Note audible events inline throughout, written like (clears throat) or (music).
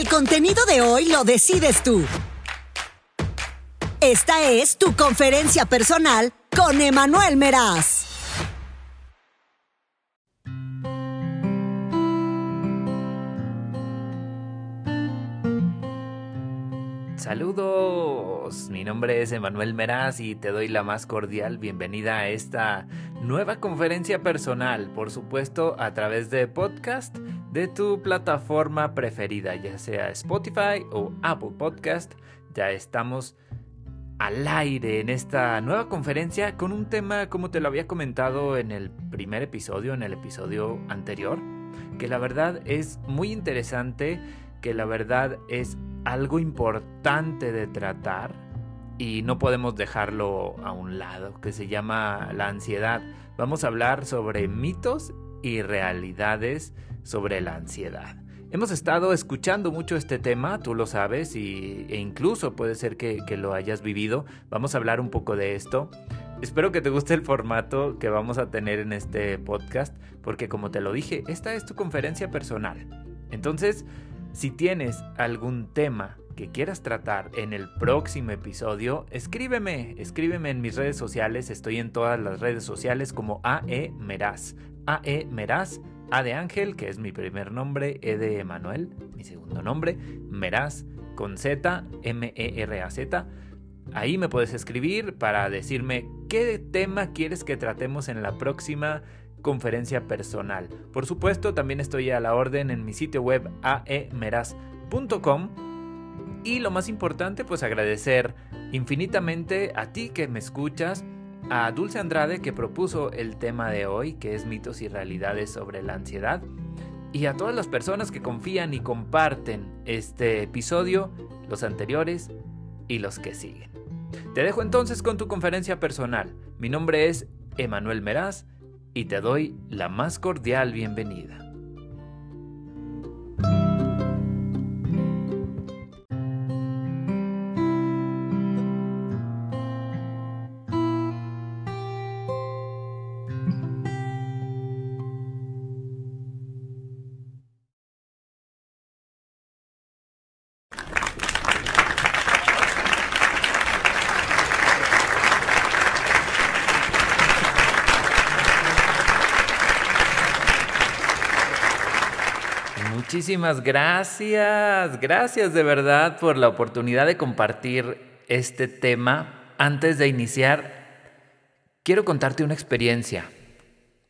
El contenido de hoy lo decides tú. Esta es tu conferencia personal con Emanuel Meraz. Saludos, mi nombre es Emanuel Meraz y te doy la más cordial bienvenida a esta nueva conferencia personal, por supuesto a través de podcast de tu plataforma preferida, ya sea Spotify o Apple Podcast. Ya estamos al aire en esta nueva conferencia con un tema como te lo había comentado en el primer episodio, en el episodio anterior, que la verdad es muy interesante, que la verdad es algo importante de tratar y no podemos dejarlo a un lado, que se llama la ansiedad. Vamos a hablar sobre mitos y realidades sobre la ansiedad. Hemos estado escuchando mucho este tema, tú lo sabes, y, e incluso puede ser que, que lo hayas vivido. Vamos a hablar un poco de esto. Espero que te guste el formato que vamos a tener en este podcast, porque como te lo dije, esta es tu conferencia personal. Entonces, si tienes algún tema que quieras tratar en el próximo episodio, escríbeme, escríbeme en mis redes sociales, estoy en todas las redes sociales como AE Meraz, AE Meraz, A de Ángel, que es mi primer nombre, E de Emanuel, mi segundo nombre, Meraz con Z, M-E-R-A-Z. Ahí me puedes escribir para decirme qué tema quieres que tratemos en la próxima conferencia personal. Por supuesto, también estoy a la orden en mi sitio web aemeraz.com. Y lo más importante, pues agradecer infinitamente a ti que me escuchas, a Dulce Andrade que propuso el tema de hoy, que es mitos y realidades sobre la ansiedad, y a todas las personas que confían y comparten este episodio, los anteriores y los que siguen. Te dejo entonces con tu conferencia personal. Mi nombre es Emanuel Meraz y te doy la más cordial bienvenida. Muchísimas gracias, gracias de verdad por la oportunidad de compartir este tema. Antes de iniciar, quiero contarte una experiencia.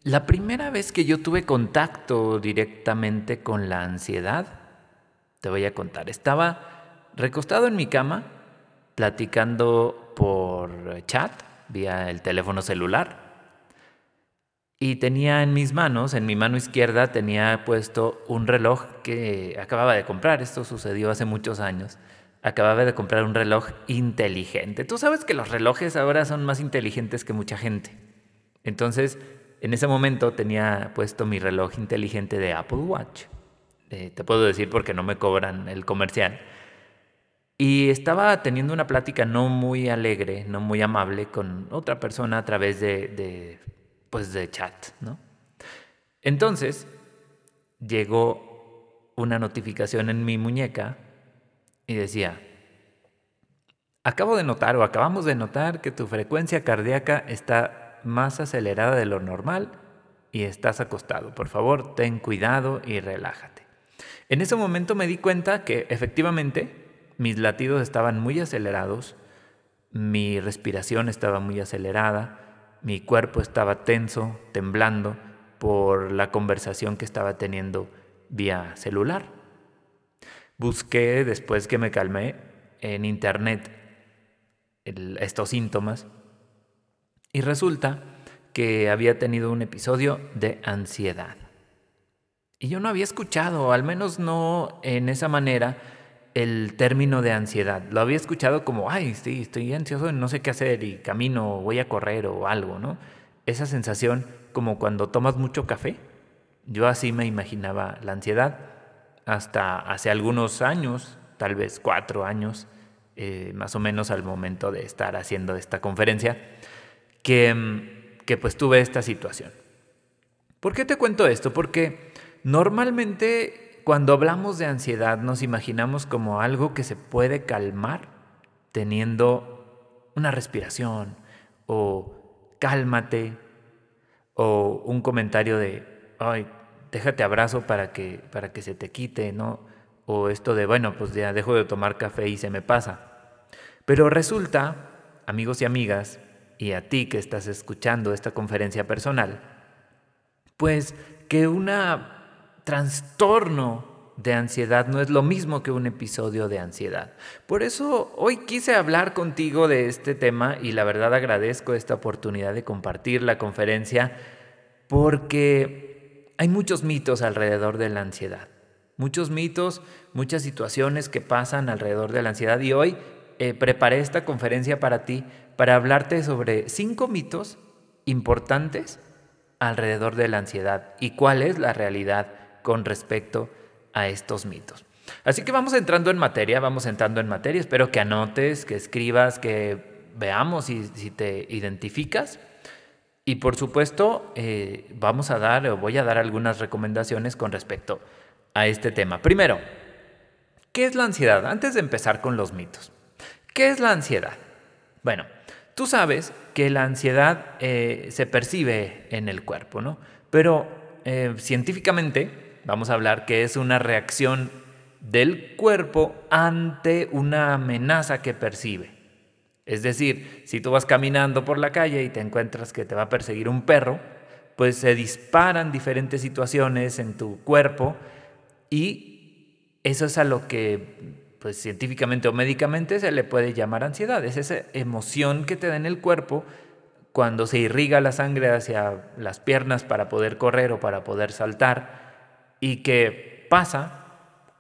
La primera vez que yo tuve contacto directamente con la ansiedad, te voy a contar, estaba recostado en mi cama, platicando por chat, vía el teléfono celular y tenía en mis manos, en mi mano izquierda, tenía puesto un reloj que acababa de comprar. Esto sucedió hace muchos años. Acababa de comprar un reloj inteligente. Tú sabes que los relojes ahora son más inteligentes que mucha gente. Entonces, en ese momento tenía puesto mi reloj inteligente de Apple Watch. Eh, te puedo decir porque no me cobran el comercial. Y estaba teniendo una plática no muy alegre, no muy amable con otra persona a través de pues de chat, ¿no? Entonces, llegó una notificación en mi muñeca y decía, acabo de notar o acabamos de notar que tu frecuencia cardíaca está más acelerada de lo normal y estás acostado. Por favor, ten cuidado y relájate. En ese momento me di cuenta que efectivamente mis latidos estaban muy acelerados, mi respiración estaba muy acelerada, mi cuerpo estaba tenso, temblando por la conversación que estaba teniendo vía celular. Busqué, después que me calmé, en internet estos síntomas y resulta que había tenido un episodio de ansiedad. Y yo no había escuchado, al menos no en esa manera, el término de ansiedad. Lo había escuchado como, ay, estoy ansioso, no sé qué hacer y camino, voy a correr o algo, ¿no? Esa sensación como cuando tomas mucho café. Yo así me imaginaba la ansiedad hasta hace algunos años, tal vez cuatro años, eh, más o menos al momento de estar haciendo esta conferencia, que, que pues tuve esta situación. ¿Por qué te cuento esto? Porque normalmente cuando hablamos de ansiedad nos imaginamos como algo que se puede calmar teniendo una respiración o cálmate o un comentario de, ay, déjate abrazo para que, para que se te quite, ¿no? O esto de, bueno, pues ya dejo de tomar café y se me pasa. Pero resulta, amigos y amigas, y a ti que estás escuchando esta conferencia personal, pues que un trastorno de ansiedad no es lo mismo que un episodio de ansiedad. Por eso hoy quise hablar contigo de este tema y la verdad agradezco esta oportunidad de compartir la conferencia porque hay muchos mitos alrededor de la ansiedad. Muchos mitos, muchas situaciones que pasan alrededor de la ansiedad y hoy eh, preparé esta conferencia para ti para hablarte sobre cinco mitos importantes alrededor de la ansiedad y cuál es la realidad con respecto a estos mitos. Así que vamos entrando en materia, vamos entrando en materia. Espero que anotes, que escribas, que veamos si, te identificas. Y por supuesto, eh, vamos a dar o voy a dar algunas recomendaciones con respecto a este tema. Primero, ¿qué es la ansiedad? Antes de empezar con los mitos. ¿Qué es la ansiedad? Bueno, tú sabes que la ansiedad eh, se percibe en el cuerpo, ¿no? Pero eh, científicamente vamos a hablar que es una reacción del cuerpo ante una amenaza que percibe. Es decir, si tú vas caminando por la calle y te encuentras que te va a perseguir un perro, pues se disparan diferentes situaciones en tu cuerpo y eso es a lo que pues científicamente o médicamente se le puede llamar ansiedad. Es esa emoción que te da en el cuerpo cuando se irriga la sangre hacia las piernas para poder correr o para poder saltar y que pasa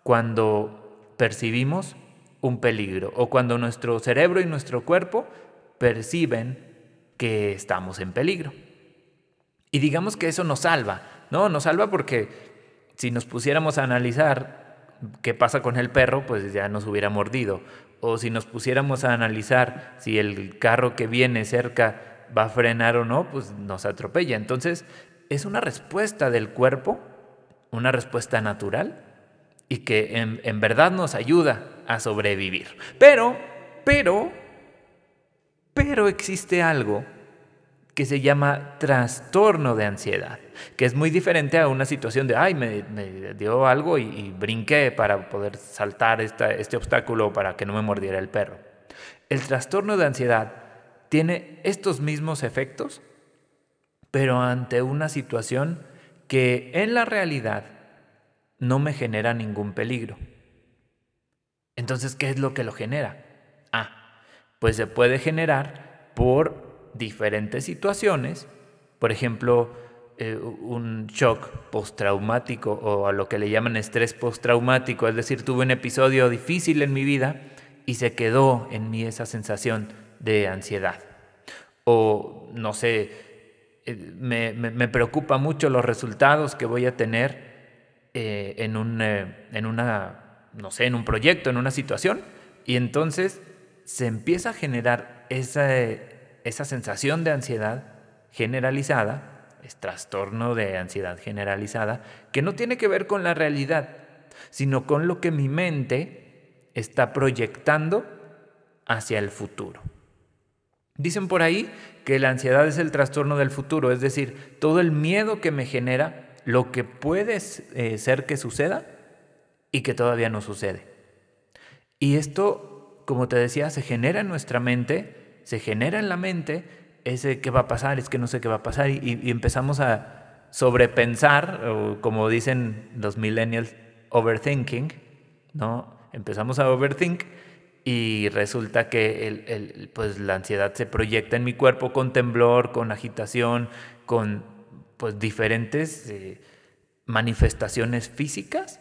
cuando percibimos un peligro o cuando nuestro cerebro y nuestro cuerpo perciben que estamos en peligro. Y digamos que eso nos salva, ¿no? Nos salva porque si nos pusiéramos a analizar qué pasa con el perro, pues ya nos hubiera mordido. O si nos pusiéramos a analizar si el carro que viene cerca va a frenar o no, pues nos atropella. Entonces, es una respuesta del cuerpo una respuesta natural y que en, verdad nos ayuda a sobrevivir. Pero, pero, pero existe algo que se llama trastorno de ansiedad, que es muy diferente a una situación de, ay, me, dio algo y, brinqué para poder saltar este obstáculo para que no me mordiera el perro. El trastorno de ansiedad tiene estos mismos efectos, pero ante una situación que en la realidad no me genera ningún peligro. Entonces, ¿qué es lo que lo genera? Ah, pues se puede generar por diferentes situaciones, por ejemplo, eh, un shock postraumático o a lo que le llaman estrés postraumático, es decir, tuve un episodio difícil en mi vida y se quedó en mí esa sensación de ansiedad. O, no sé, eh, me, preocupa mucho los resultados que voy a tener eh, en, un, eh, en una, no sé, en un proyecto, en una situación, y entonces se empieza a generar esa, esa sensación de ansiedad generalizada, es trastorno de ansiedad generalizada, que no tiene que ver con la realidad, sino con lo que mi mente está proyectando hacia el futuro. Dicen por ahí que la ansiedad es el trastorno del futuro, es decir, todo el miedo que me genera lo que puede eh, ser que suceda y que todavía no sucede. Y esto, como te decía, se genera en nuestra mente, se genera en la mente ese qué va a pasar, es que no sé qué va a pasar y, y empezamos a sobrepensar, o como dicen los millennials, overthinking, ¿no? Empezamos a overthink y resulta que el, pues la ansiedad se proyecta en mi cuerpo con temblor, con agitación, con pues diferentes eh, manifestaciones físicas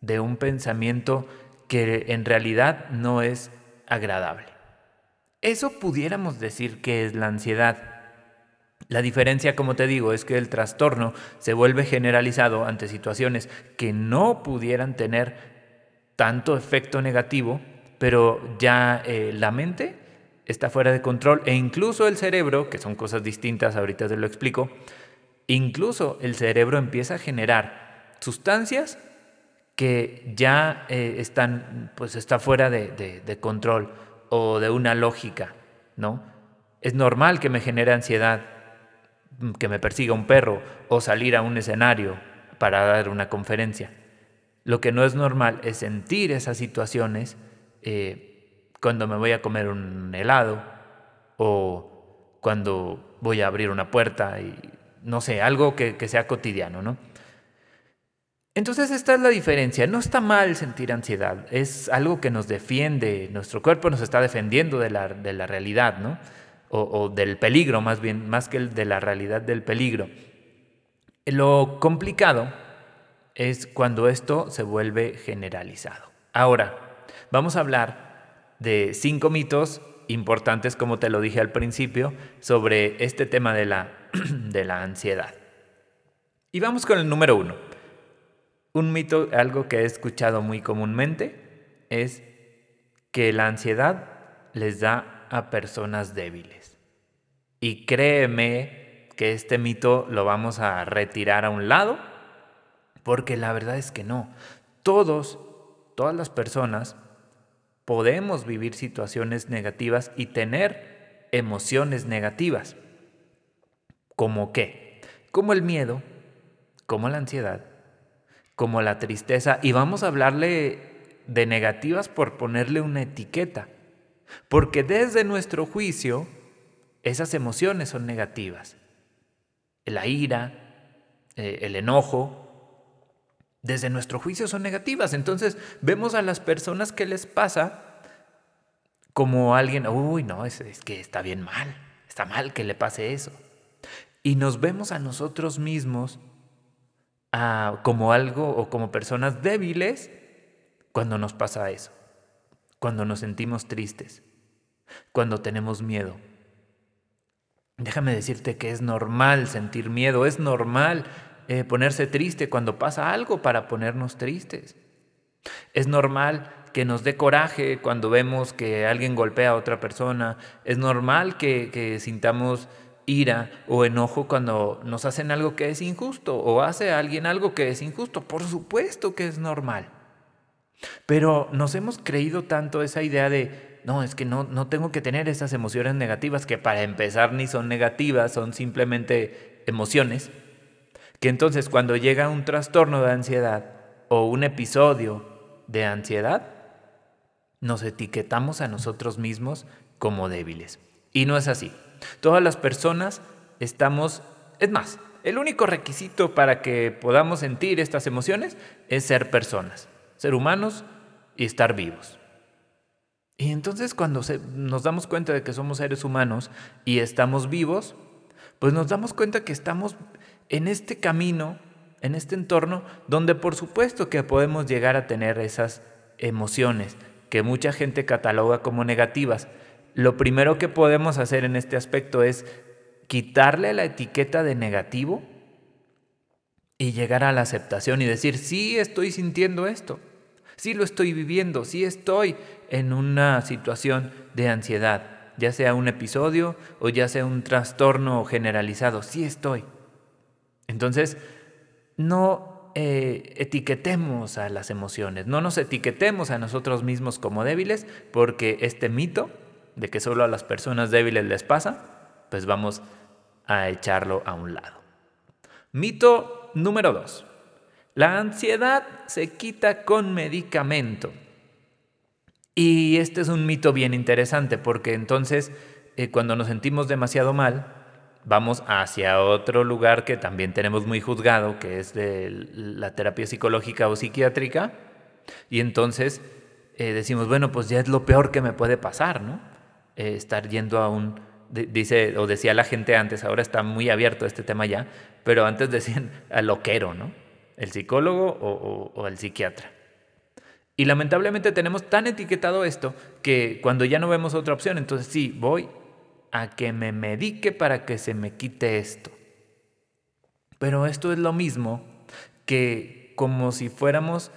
de un pensamiento que en realidad no es agradable. Eso pudiéramos decir que es la ansiedad. La diferencia, como te digo, es que el trastorno se vuelve generalizado ante situaciones que no pudieran tener tanto efecto negativo pero ya eh, la mente está fuera de control e incluso el cerebro, que son cosas distintas, ahorita te lo explico, incluso el cerebro empieza a generar sustancias que ya eh, están, pues está fuera de, de control o de una lógica, ¿no? Es normal que me genere ansiedad, mm, que me persiga un perro o salir a un escenario para dar una conferencia. Lo que no es normal es sentir esas situaciones eh, cuando me voy a comer un helado o cuando voy a abrir una puerta y no sé, algo que, sea cotidiano, ¿no? Entonces esta es la diferencia. No está mal sentir ansiedad, es algo que nos defiende, nuestro cuerpo nos está defendiendo de la, de la realidad, ¿no? O, o, del peligro, más bien, más que de la realidad del peligro. Lo complicado es cuando esto se vuelve generalizado. Ahora, vamos a hablar de cinco mitos importantes, como te lo dije al principio, sobre este tema de la, (clears throat) de la ansiedad. Y vamos con el número uno. Un mito, algo que he escuchado muy comúnmente, es que la ansiedad les da a personas débiles. Y créeme que este mito lo vamos a retirar a un lado, porque la verdad es que no. Todos, todas las personas podemos vivir situaciones negativas y tener emociones negativas. ¿Como qué? Como el miedo, como la ansiedad, como la tristeza. Y vamos a hablarle de negativas por ponerle una etiqueta. Porque desde nuestro juicio, esas emociones son negativas la ira, eh, el enojo, desde nuestro juicio son negativas. Entonces vemos a las personas que les pasa como alguien, uy, no, es, que está bien mal, está mal que le pase eso. Y nos vemos a nosotros mismos ah, como algo o como personas débiles cuando nos pasa eso, cuando nos sentimos tristes, cuando tenemos miedo. Déjame decirte que es normal sentir miedo, es normal eh, ponerse triste cuando pasa algo para ponernos tristes. Es normal que nos dé coraje cuando vemos que alguien golpea a otra persona. Es normal que, sintamos ira o enojo cuando nos hacen algo que es injusto o hace a alguien algo que es injusto. Por supuesto que es normal. Pero nos hemos creído tanto esa idea de no, es que no, no tengo que tener esas emociones negativas que para empezar ni son negativas, son simplemente emociones, que entonces cuando llega un trastorno de ansiedad o un episodio de ansiedad, nos etiquetamos a nosotros mismos como débiles. Y no es así. Todas las personas estamos, es más, el único requisito para que podamos sentir estas emociones es ser personas, ser humanos y estar vivos. Y entonces cuando nos damos cuenta de que somos seres humanos y estamos vivos, pues nos damos cuenta que estamos en este camino, en este entorno, donde por supuesto que podemos llegar a tener esas emociones que mucha gente cataloga como negativas. Lo primero que podemos hacer en este aspecto es quitarle la etiqueta de negativo y llegar a la aceptación y decir, sí estoy sintiendo esto, sí lo estoy viviendo, sí estoy en una situación de ansiedad, ya sea un episodio o ya sea un trastorno generalizado, sí estoy. Entonces, no eh, etiquetemos a las emociones, no nos etiquetemos a nosotros mismos como débiles, porque este mito de que solo a las personas débiles les pasa, pues vamos a echarlo a un lado. Mito número dos. La ansiedad se quita con medicamento. Y este es un mito bien interesante porque entonces eh, cuando nos sentimos demasiado mal, vamos hacia otro lugar que también tenemos muy juzgado, que es de la terapia psicológica o psiquiátrica, y entonces eh, decimos, bueno, pues ya es lo peor que me puede pasar, ¿no? Eh, estar yendo a un, dice, o decía la gente antes, ahora está muy abierto este tema ya, pero antes decían (laughs) al loquero, ¿no? El psicólogo o el psiquiatra. Y lamentablemente tenemos tan etiquetado esto que cuando ya no vemos otra opción, entonces sí, voy a que me medique para que se me quite esto. Pero esto es lo mismo que como si fuéramos,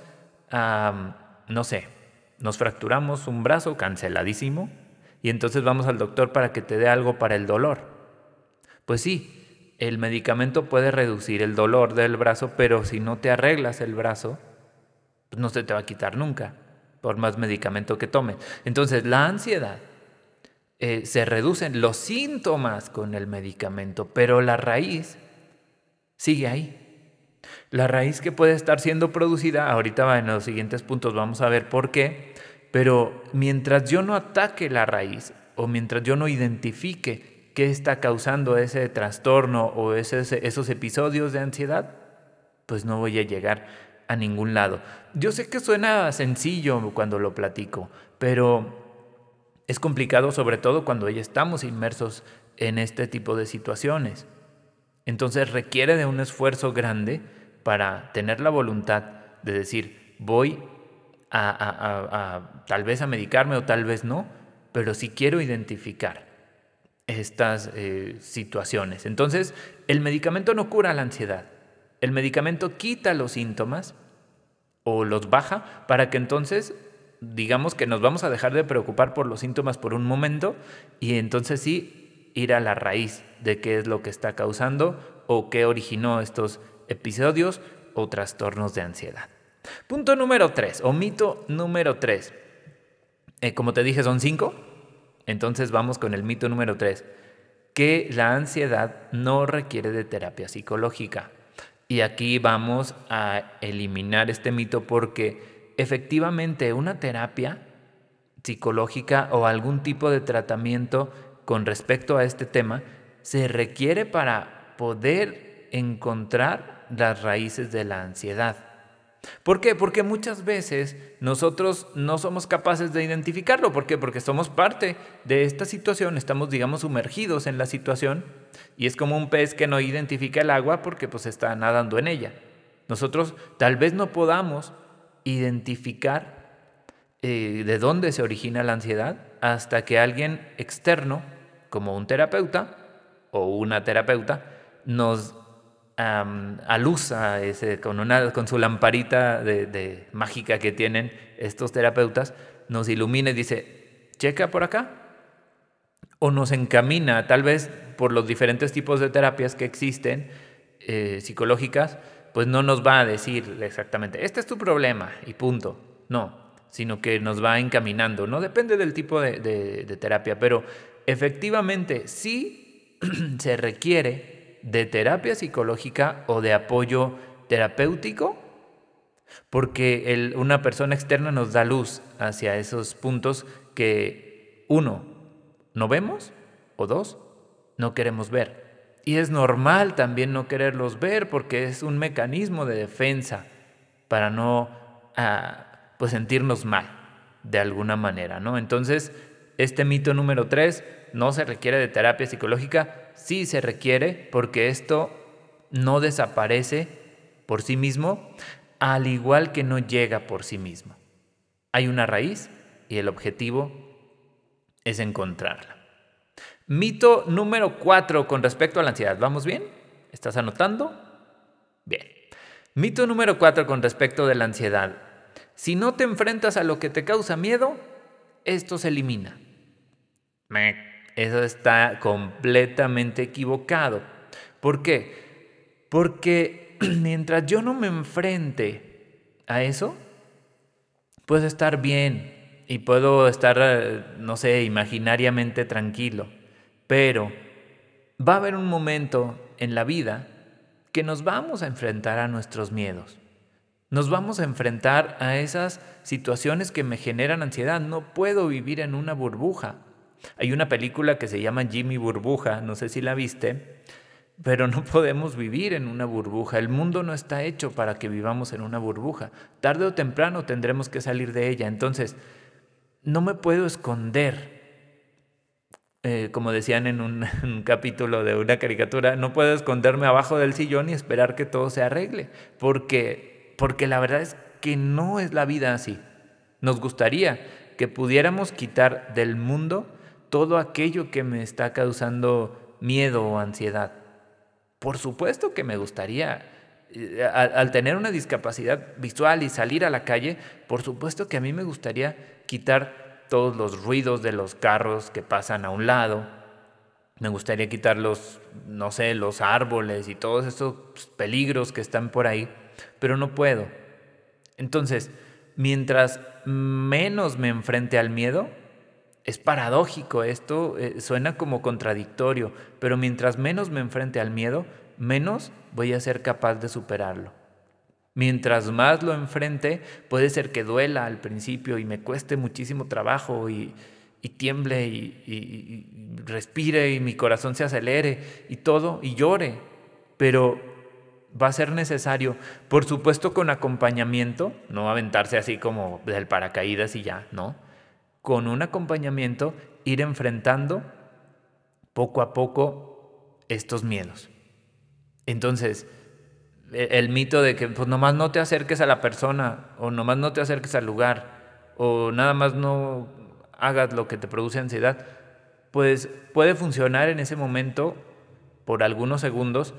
no sé, nos fracturamos un brazo canceladísimo y entonces vamos al doctor para que te dé algo para el dolor. Pues sí, el medicamento puede reducir el dolor del brazo, pero si no te arreglas el brazo, pues no se te va a quitar nunca, por más medicamento que tomes. Entonces, la ansiedad eh, se reducen los síntomas con el medicamento, pero la raíz sigue ahí. La raíz que puede estar siendo producida, ahorita en los siguientes puntos vamos a ver por qué, pero mientras yo no ataque la raíz o mientras yo no identifique qué está causando ese trastorno o esos episodios de ansiedad, pues no voy a llegar a ningún lado. Yo sé que suena sencillo cuando lo platico, pero es complicado sobre todo cuando ya estamos inmersos en este tipo de situaciones. Entonces requiere de un esfuerzo grande para tener la voluntad de decir, voy a, tal vez a medicarme o tal vez no, pero sí quiero identificar estas eh, situaciones. Entonces, el medicamento no cura la ansiedad. El medicamento quita los síntomas o los baja para que entonces digamos que nos vamos a dejar de preocupar por los síntomas por un momento y entonces sí ir a la raíz de qué es lo que está causando o qué originó estos episodios o trastornos de ansiedad. Punto número tres, o mito número tres. Eh, como te dije, son cinco. Entonces vamos con el mito número tres, que la ansiedad no requiere de terapia psicológica. Y aquí vamos a eliminar este mito porque efectivamente una terapia psicológica o algún tipo de tratamiento con respecto a este tema se requiere para poder encontrar las raíces de la ansiedad. ¿Por qué? Porque muchas veces nosotros no somos capaces de identificarlo. ¿Por qué? Porque somos parte de esta situación, estamos, digamos, sumergidos en la situación y es como un pez que no identifica el agua porque pues está nadando en ella. Nosotros tal vez no podamos identificar eh, de dónde se origina la ansiedad hasta que alguien externo, como un terapeuta o una terapeuta, nos a luz ese, con, una, con su lamparita de, mágica que tienen estos terapeutas, nos ilumina y dice, checa por acá. O nos encamina, tal vez por los diferentes tipos de terapias que existen, eh, psicológicas, pues no nos va a decir exactamente, este es tu problema y punto. No, sino que nos va encaminando. No depende del tipo de terapia, pero efectivamente sí (clears throat) se requiere de terapia psicológica o de apoyo terapéutico, porque una persona externa nos da luz hacia esos puntos que, uno, no vemos, o dos, no queremos ver. Y es normal también no quererlos ver porque es un mecanismo de defensa para no ah, pues sentirnos mal de alguna manera, ¿no? Entonces, este mito número tres, no se requiere de terapia psicológica, sí se requiere porque esto no desaparece por sí mismo, al igual que no llega por sí mismo. Hay una raíz y el objetivo es encontrarla. Mito número cuatro con respecto a la ansiedad. ¿Vamos bien? ¿Estás anotando? Bien. Mito número cuatro con respecto de la ansiedad. Si no te enfrentas a lo que te causa miedo, esto se elimina. Eso está completamente equivocado. ¿Por qué? Porque (clears throat) mientras yo no me enfrente a eso, puedo estar bien y puedo estar, eh, no sé, imaginariamente tranquilo. Pero va a haber un momento en la vida que nos vamos a enfrentar a nuestros miedos. Nos vamos a enfrentar a esas situaciones que me generan ansiedad. No puedo vivir en una burbuja. Hay una película que se llama Jimmy Burbuja, no sé si la viste, pero no podemos vivir en una burbuja. El mundo no está hecho para que vivamos en una burbuja. Tarde o temprano tendremos que salir de ella. Entonces, no me puedo esconder. Eh, como decían (laughs) en un, capítulo de una caricatura, no puedo esconderme abajo del sillón y esperar que todo se arregle, porque, porque la verdad es que no es la vida así. Nos gustaría que pudiéramos quitar del mundo todo aquello que me está causando miedo o ansiedad. Por supuesto que me gustaría, eh, al, tener una discapacidad visual y salir a la calle, por supuesto que a mí me gustaría quitar todos los ruidos de los carros que pasan a un lado. Me gustaría quitar los, no sé, los árboles y todos esos peligros que están por ahí, pero no puedo. Entonces, mientras menos me enfrente al miedo, es paradójico esto, eh, suena como contradictorio, pero mientras menos me enfrente al miedo, menos voy a ser capaz de superarlo. Mientras más lo enfrente, puede ser que duela al principio y me cueste muchísimo trabajo y, tiemble y, y, respire y mi corazón se acelere y todo y llore, pero va a ser necesario, por supuesto con acompañamiento, no aventarse así como del paracaídas y ya, no, con un acompañamiento ir enfrentando poco a poco estos miedos. Entonces, el mito de que pues nomás no te acerques a la persona o nomás no te acerques al lugar o nada más no hagas lo que te produce ansiedad, pues puede funcionar en ese momento por algunos segundos,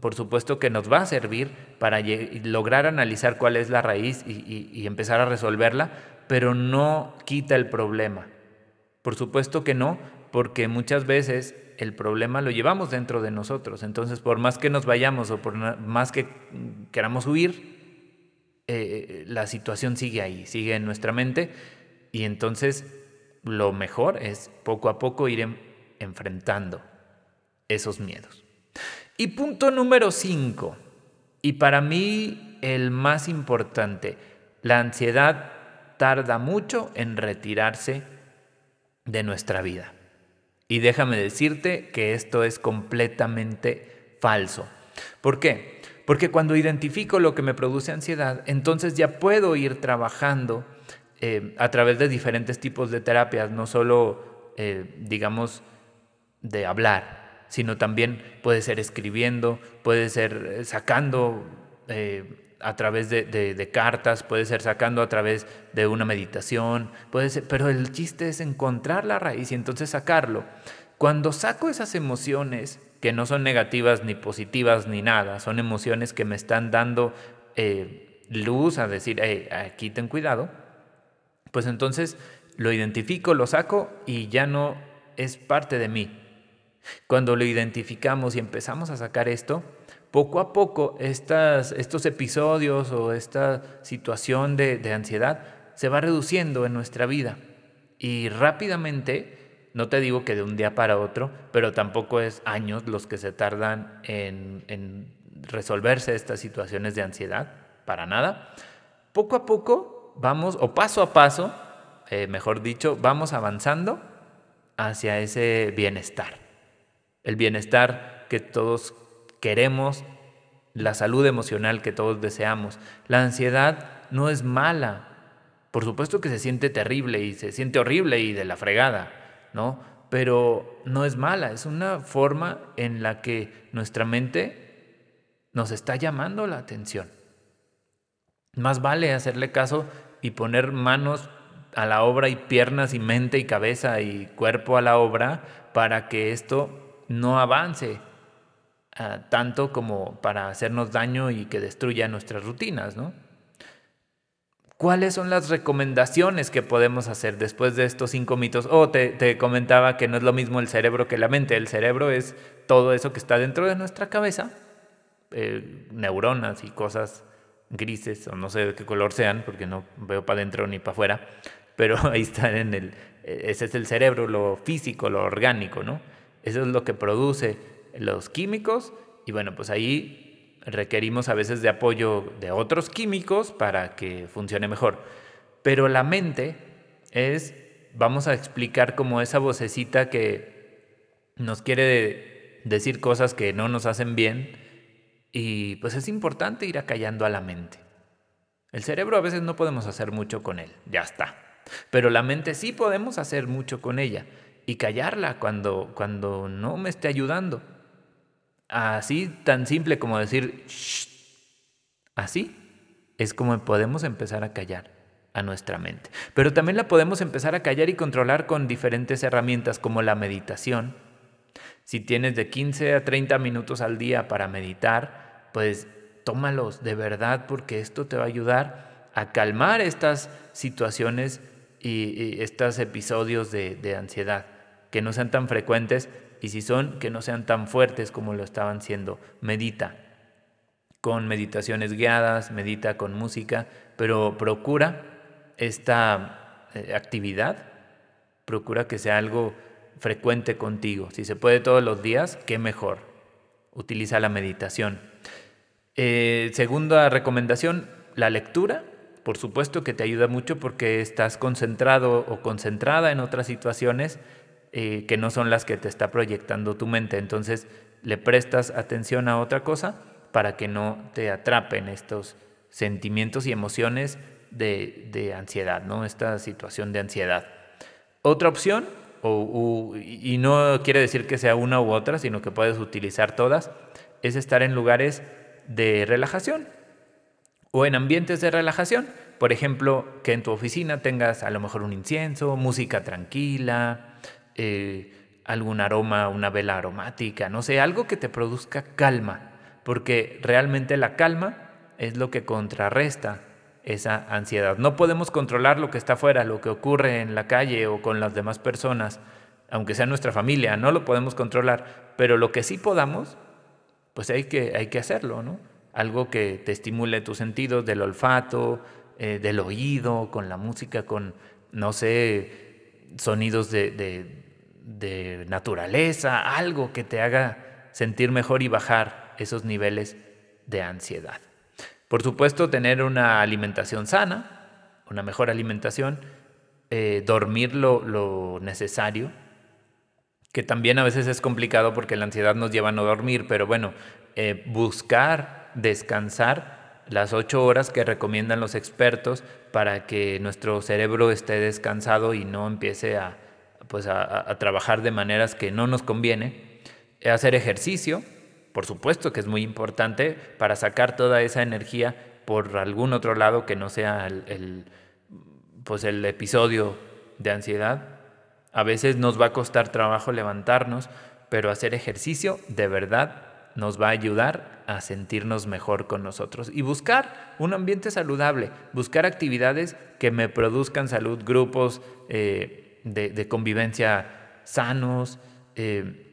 por supuesto que nos va a servir para lograr analizar cuál es la raíz y empezar a resolverla, pero no quita el problema. Por supuesto que no, porque muchas veces el problema lo llevamos dentro de nosotros. Entonces, por más que nos vayamos o por más que queramos huir, eh, la situación sigue ahí, sigue en nuestra mente. Y entonces lo mejor es poco a poco ir enfrentando esos miedos. Y punto número cinco, y para mí el más importante, la ansiedad tarda mucho en retirarse de nuestra vida. Y déjame decirte que esto es completamente falso. ¿Por qué? Porque cuando identifico lo que me produce ansiedad, entonces ya puedo ir trabajando eh, a través de diferentes tipos de terapias, no solo, eh, digamos, de hablar, sino también puede ser escribiendo, puede ser eh, sacando a través de, cartas, puede ser sacando a través de una meditación, puede ser, pero el chiste es encontrar la raíz y entonces sacarlo. Cuando saco esas emociones, que no son negativas ni positivas ni nada, son emociones que me están dando eh, luz a decir, aquí ten cuidado, pues entonces lo identifico, lo saco y ya no es parte de mí. Cuando lo identificamos y empezamos a sacar esto, poco a poco estos episodios o esta situación de, ansiedad se va reduciendo en nuestra vida. Y rápidamente, no te digo que de un día para otro, pero tampoco es años los que se tardan en, resolverse estas situaciones de ansiedad, para nada. Poco a poco vamos, o paso a paso, eh, mejor dicho, vamos avanzando hacia ese bienestar. El bienestar que todos queremos, la salud emocional que todos deseamos. La ansiedad no es mala. Por supuesto que se siente terrible y se siente horrible y de la fregada, ¿no? Pero no es mala, es una forma en la que nuestra mente nos está llamando la atención. Más vale hacerle caso y poner manos a la obra y piernas y mente y cabeza y cuerpo a la obra para que esto no avance, Ah, tanto como para hacernos daño y que destruya nuestras rutinas, ¿no? ¿Cuáles son las recomendaciones que podemos hacer después de estos cinco mitos? Oh, te, comentaba que no es lo mismo el cerebro que la mente. El cerebro es todo eso que está dentro de nuestra cabeza, eh, neuronas y cosas grises, o no sé de qué color sean, porque no veo para adentro ni para afuera, pero (laughs) ahí están en el... Ese es el cerebro, lo físico, lo orgánico, ¿no? Eso es lo que produce los químicos y bueno, pues ahí requerimos a veces de apoyo de otros químicos para que funcione mejor. Pero la mente es, vamos a explicar como esa vocecita que nos quiere decir cosas que no nos hacen bien y pues es importante ir acallando a la mente. El cerebro a veces no podemos hacer mucho con él, ya está. Pero la mente sí podemos hacer mucho con ella y callarla cuando, cuando no me esté ayudando. Así tan simple como decir, así es como podemos empezar a callar a nuestra mente. Pero también la podemos empezar a callar y controlar con diferentes herramientas como la meditación. Si tienes de 15 a 30 minutos al día para meditar, pues tómalos de verdad porque esto te va a ayudar a calmar estas situaciones y, estos episodios de, de ansiedad, que no sean tan frecuentes y si son, que no sean tan fuertes como lo estaban siendo. Medita con meditaciones guiadas, medita con música, pero procura esta eh, actividad, procura que sea algo frecuente contigo. Si se puede todos los días, qué mejor. Utiliza la meditación. Eh, segunda recomendación, la lectura. Por supuesto que te ayuda mucho porque estás concentrado o concentrada en otras situaciones eh, que no son las que te está proyectando tu mente. Entonces le prestas atención a otra cosa para que no te atrapen estos sentimientos y emociones de, ansiedad, ¿no? Esta situación de ansiedad. Otra opción, y no quiere decir que sea una u otra, sino que puedes utilizar todas, es estar en lugares de relajación o en ambientes de relajación. Por ejemplo, que en tu oficina tengas a lo mejor un incienso, música tranquila, eh, algún aroma, una vela aromática, no sé, algo que te produzca calma, porque realmente la calma es lo que contrarresta esa ansiedad. No podemos controlar lo que está afuera, lo que ocurre en la calle o con las demás personas, aunque sea nuestra familia, no lo podemos controlar, pero lo que sí podamos, pues hay que, hay que hacerlo, ¿no? Algo que te estimule tus sentidos del olfato, eh, del oído, con la música, con, no sé, sonidos de, de naturaleza, algo que te haga sentir mejor y bajar esos niveles de ansiedad. Por supuesto, tener una alimentación sana, una mejor alimentación, eh, dormir lo, necesario, que también a veces es complicado porque la ansiedad nos lleva a no dormir, pero bueno, eh, buscar descansar las ocho horas que recomiendan los expertos para que nuestro cerebro esté descansado y no empiece a, pues a, trabajar de maneras que no nos conviene. Hacer ejercicio, por supuesto que es muy importante para sacar toda esa energía por algún otro lado que no sea el, pues el episodio de ansiedad. A veces nos va a costar trabajo levantarnos, pero hacer ejercicio de verdad nos va a ayudar a sentirnos mejor con nosotros y buscar un ambiente saludable, buscar actividades que me produzcan salud, grupos eh, de, convivencia sanos. Eh,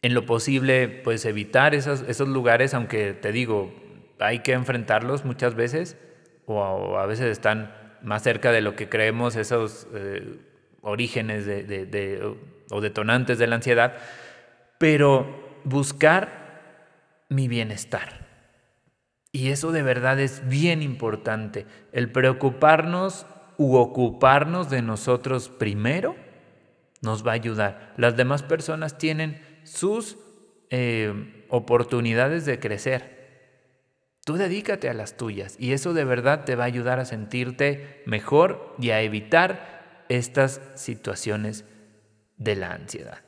en lo posible, pues evitar esos, lugares, aunque te digo, hay que enfrentarlos muchas veces, o a, veces están más cerca de lo que creemos esos eh, orígenes de, o detonantes de la ansiedad, pero buscar mi bienestar. Y eso de verdad es bien importante, el preocuparnos u ocuparnos de nosotros primero nos va a ayudar. Las demás personas tienen sus eh, oportunidades de crecer. Tú dedícate a las tuyas y eso de verdad te va a ayudar a sentirte mejor y a evitar estas situaciones de la ansiedad.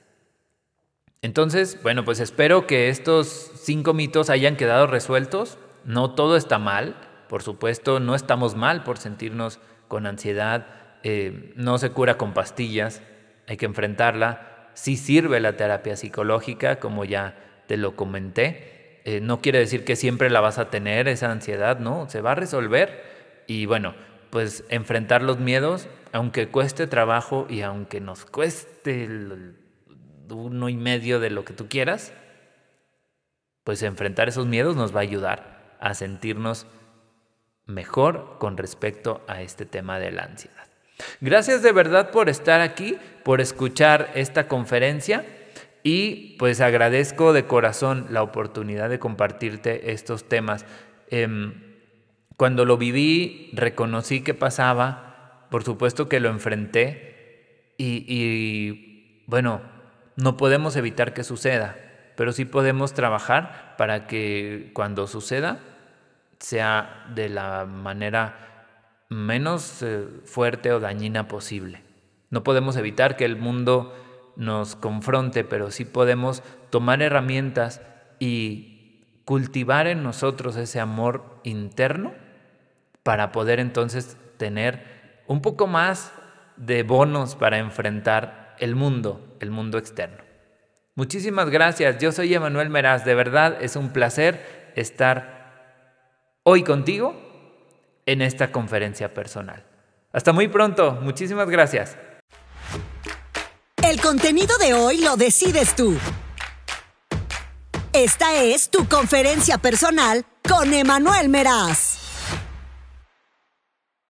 Entonces, bueno, pues espero que estos cinco mitos hayan quedado resueltos. No todo está mal, por supuesto, no estamos mal por sentirnos con ansiedad, eh, no se cura con pastillas, hay que enfrentarla, sí sirve la terapia psicológica, como ya te lo comenté. Eh, no quiere decir que siempre la vas a tener, esa ansiedad, ¿no? Se va a resolver y bueno, pues enfrentar los miedos, aunque cueste trabajo y aunque nos cueste uno y medio de lo que tú quieras, pues enfrentar esos miedos nos va a ayudar a sentirnos mejor con respecto a este tema de la ansiedad. Gracias de verdad por estar aquí, por escuchar esta conferencia y pues agradezco de corazón la oportunidad de compartirte estos temas. Em, cuando lo viví, reconocí que pasaba, por supuesto que lo enfrenté y, y bueno, no podemos evitar que suceda, pero sí podemos trabajar para que cuando suceda sea de la manera menos eh, fuerte o dañina posible. No podemos evitar que el mundo nos confronte, pero sí podemos tomar herramientas y cultivar en nosotros ese amor interno para poder entonces tener un poco más de bonos para enfrentar el mundo, el mundo externo. Muchísimas gracias, yo soy Emanuel Meraz, de verdad es un placer estar hoy contigo en esta conferencia personal. Hasta muy pronto, muchísimas gracias. El contenido de hoy lo decides tú. Esta es tu conferencia personal con Emanuel Meraz.